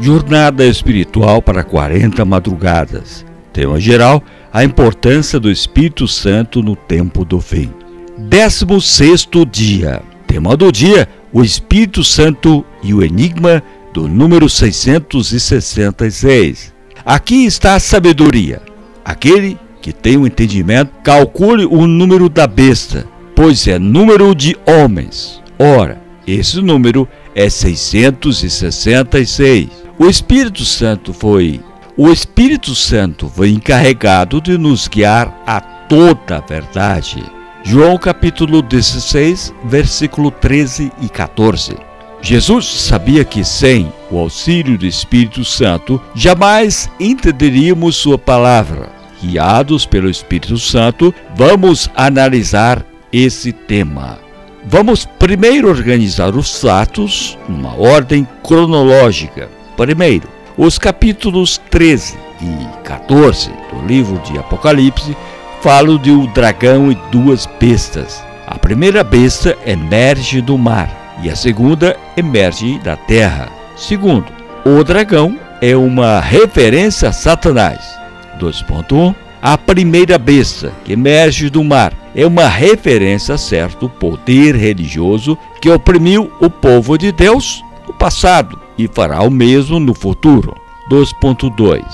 Jornada espiritual para 40 madrugadas. Tema geral: a importância do Espírito Santo no tempo do fim. 16 dia. Tema do dia: o Espírito Santo e o enigma do número 666. Aqui está a sabedoria. Aquele que tem o um entendimento, calcule o número da besta, pois é número de homens. Ora, esse número é 666. O Espírito Santo foi o Espírito Santo foi encarregado de nos guiar a toda a verdade. João capítulo 16, versículo 13 e 14. Jesus sabia que sem o auxílio do Espírito Santo jamais entenderíamos sua palavra. Guiados pelo Espírito Santo, vamos analisar esse tema. Vamos primeiro organizar os fatos numa ordem cronológica. Primeiro, os capítulos 13 e 14 do livro de Apocalipse falam de um dragão e duas bestas. A primeira besta emerge do mar e a segunda emerge da terra. Segundo, o dragão é uma referência a Satanás. 2.1 A primeira besta que emerge do mar é uma referência a certo poder religioso que oprimiu o povo de Deus no passado e fará o mesmo no futuro. 2.2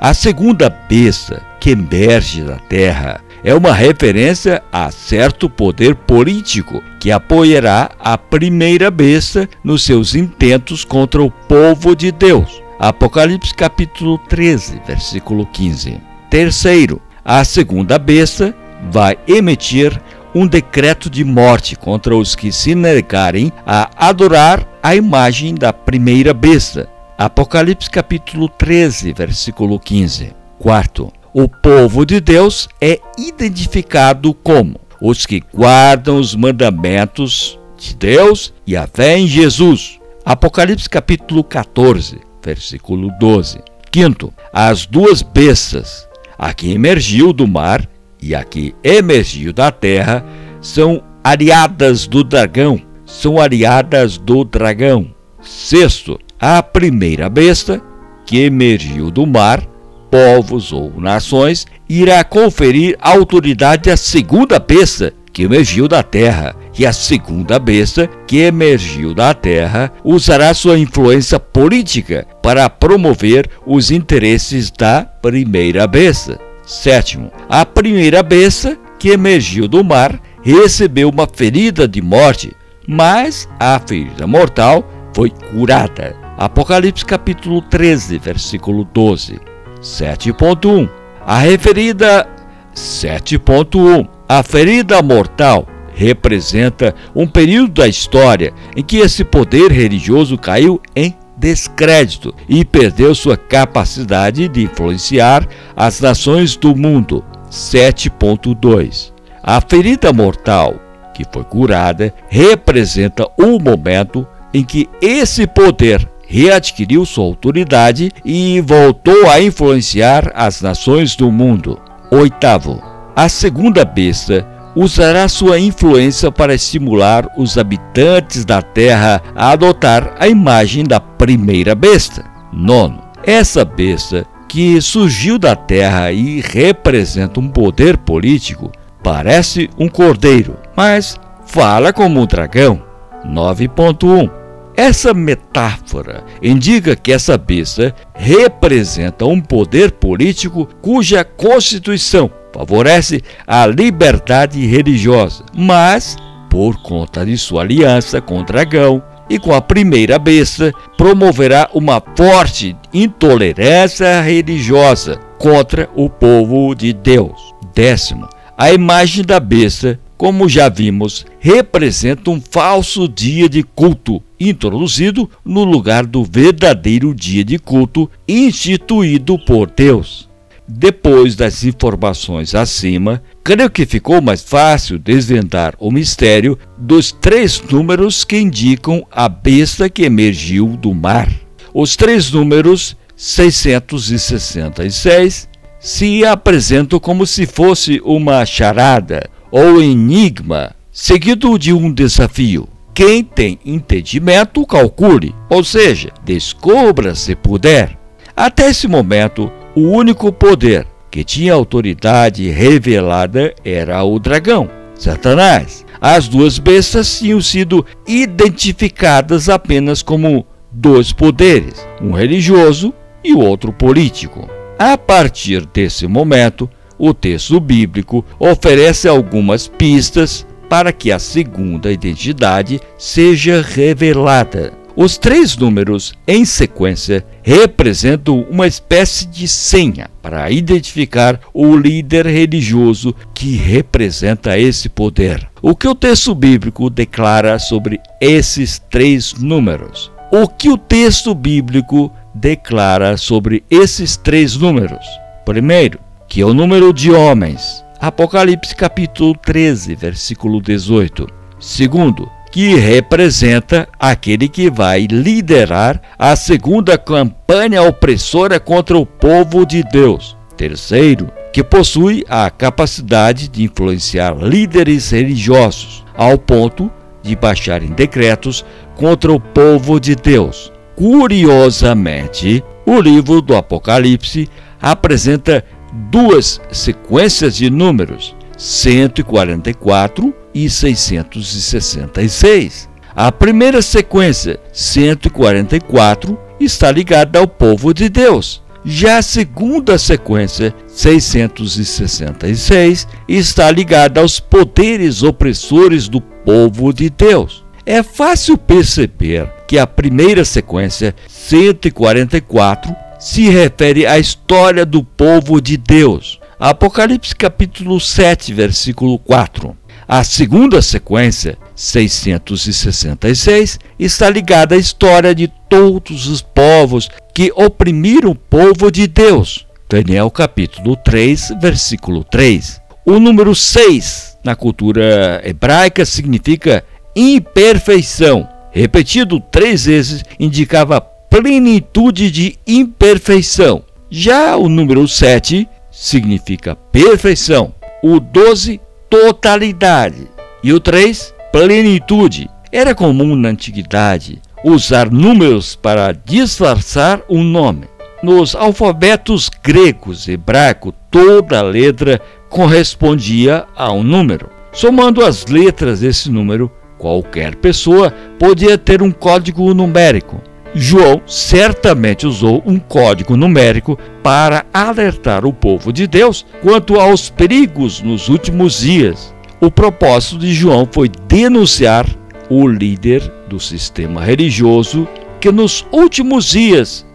A segunda besta que emerge da terra é uma referência a certo poder político que apoiará a primeira besta nos seus intentos contra o povo de Deus. Apocalipse capítulo 13, versículo 15. Terceiro, a segunda besta vai emitir um decreto de morte contra os que se negarem a adorar a imagem da primeira besta. Apocalipse capítulo 13, versículo 15. Quarto, o povo de Deus é identificado como os que guardam os mandamentos de Deus e a fé em Jesus. Apocalipse capítulo 14, versículo 12. Quinto, as duas bestas, a que emergiu do mar e a que emergiu da terra são ariadas do dragão, são ariadas do dragão. Sexto, a primeira besta, que emergiu do mar, povos ou nações, irá conferir autoridade à segunda besta, que emergiu da terra, e a segunda besta, que emergiu da terra, usará sua influência política para promover os interesses da primeira besta. Sétimo, a primeira besta que emergiu do mar recebeu uma ferida de morte, mas a ferida mortal foi curada. Apocalipse capítulo 13, versículo 12. 7.1. A referida 7.1. A ferida mortal representa um período da história em que esse poder religioso caiu em descrédito e perdeu sua capacidade de influenciar as nações do mundo. 7.2 A ferida mortal, que foi curada, representa o momento em que esse poder readquiriu sua autoridade e voltou a influenciar as nações do mundo. Oitavo, a segunda besta usará sua influência para estimular os habitantes da terra a adotar a imagem da primeira besta. Nono, essa besta que surgiu da terra e representa um poder político parece um cordeiro, mas fala como um dragão. 9.1 essa metáfora indica que essa besta representa um poder político cuja constituição favorece a liberdade religiosa, mas, por conta de sua aliança com o dragão e com a primeira besta, promoverá uma forte intolerância religiosa contra o povo de Deus. Décimo, a imagem da besta, como já vimos, representa um falso dia de culto introduzido no lugar do verdadeiro dia de culto instituído por Deus. Depois das informações acima, creio que ficou mais fácil desvendar o mistério dos três números que indicam a besta que emergiu do mar. Os três números 666 se apresentam como se fosse uma charada ou enigma, seguido de um desafio. Quem tem entendimento, calcule, ou seja, descubra se puder. Até esse momento, o único poder que tinha autoridade revelada era o dragão, Satanás. As duas bestas tinham sido identificadas apenas como dois poderes, um religioso e o outro político. A partir desse momento, o texto bíblico oferece algumas pistas para que a segunda identidade seja revelada. Os três números em sequência representam uma espécie de senha para identificar o líder religioso que representa esse poder. O que o texto bíblico declara sobre esses três números? O que o texto bíblico declara sobre esses três números? Primeiro, que é o número de homens. Apocalipse capítulo 13, versículo 18. Segundo, que representa aquele que vai liderar a segunda campanha opressora contra o povo de Deus. Terceiro, que possui a capacidade de influenciar líderes religiosos ao ponto de baixarem decretos contra o povo de Deus. Curiosamente, o livro do Apocalipse apresenta duas sequências de números, 144 e 666. A primeira sequência, 144, está ligada ao povo de Deus. Já a segunda sequência, 666, está ligada aos poderes opressores do povo de Deus. É fácil perceber que a primeira sequência, 144, se refere à história do povo de Deus. Apocalipse capítulo 7, versículo 4. A segunda sequência, 666, está ligada à história de todos os povos que oprimiram o povo de Deus. Daniel capítulo 3, versículo 3. O número 6 na cultura hebraica significa imperfeição. Repetido três vezes, indicava plenitude de imperfeição. Já o número 7 significa perfeição. O 12, totalidade. E o 3, plenitude. Era comum na antiguidade usar números para disfarçar um nome. Nos alfabetos gregos e hebraico, toda letra correspondia a um número. Somando as letras desse número, qualquer pessoa podia ter um código numérico. João certamente usou um código numérico para alertar o povo de Deus quanto aos perigos nos últimos dias. O propósito de João foi denunciar o líder do sistema religioso que nos últimos dias,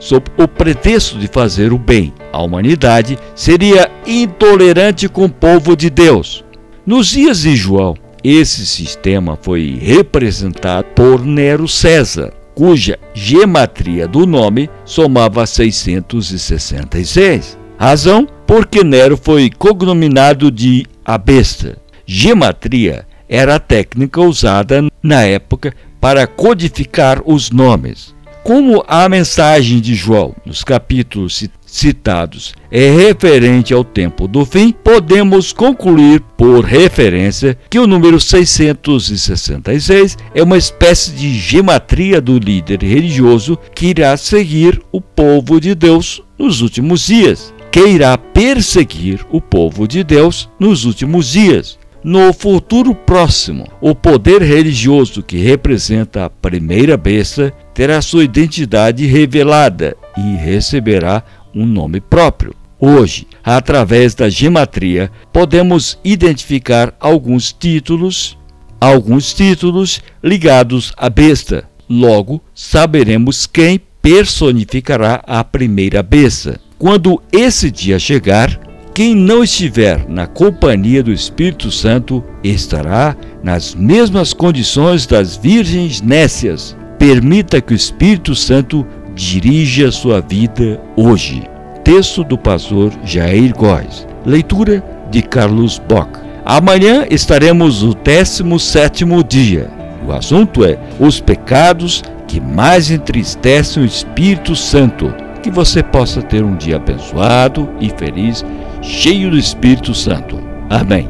sob o pretexto de fazer o bem à humanidade, seria intolerante com o povo de Deus. Nos dias de João, esse sistema foi representado por Nero César, cuja gematria do nome somava 666. Razão porque Nero foi cognominado de a besta. Gematria era a técnica usada na época para codificar os nomes. Como a mensagem de João, nos capítulos citados é referente ao tempo do fim, podemos concluir por referência que o número 666 é uma espécie de gematria do líder religioso que irá seguir o povo de Deus nos últimos dias, que irá perseguir o povo de Deus nos últimos dias. No futuro próximo, o poder religioso que representa a primeira besta terá sua identidade revelada e receberá um nome próprio. Hoje, através da gematria, podemos identificar alguns títulos, alguns títulos ligados à besta. Logo, saberemos quem personificará a primeira besta. Quando esse dia chegar, quem não estiver na companhia do Espírito Santo estará nas mesmas condições das virgens nécias. Permita que o Espírito Santo dirige a sua vida hoje. Texto do pastor Jair Góes. Leitura de Carlos Bock. Amanhã estaremos no 17 dia. O assunto é os pecados que mais entristecem o Espírito Santo. Que você possa ter um dia abençoado e feliz, cheio do Espírito Santo. Amém.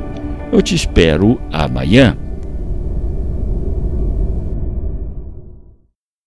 Eu te espero amanhã.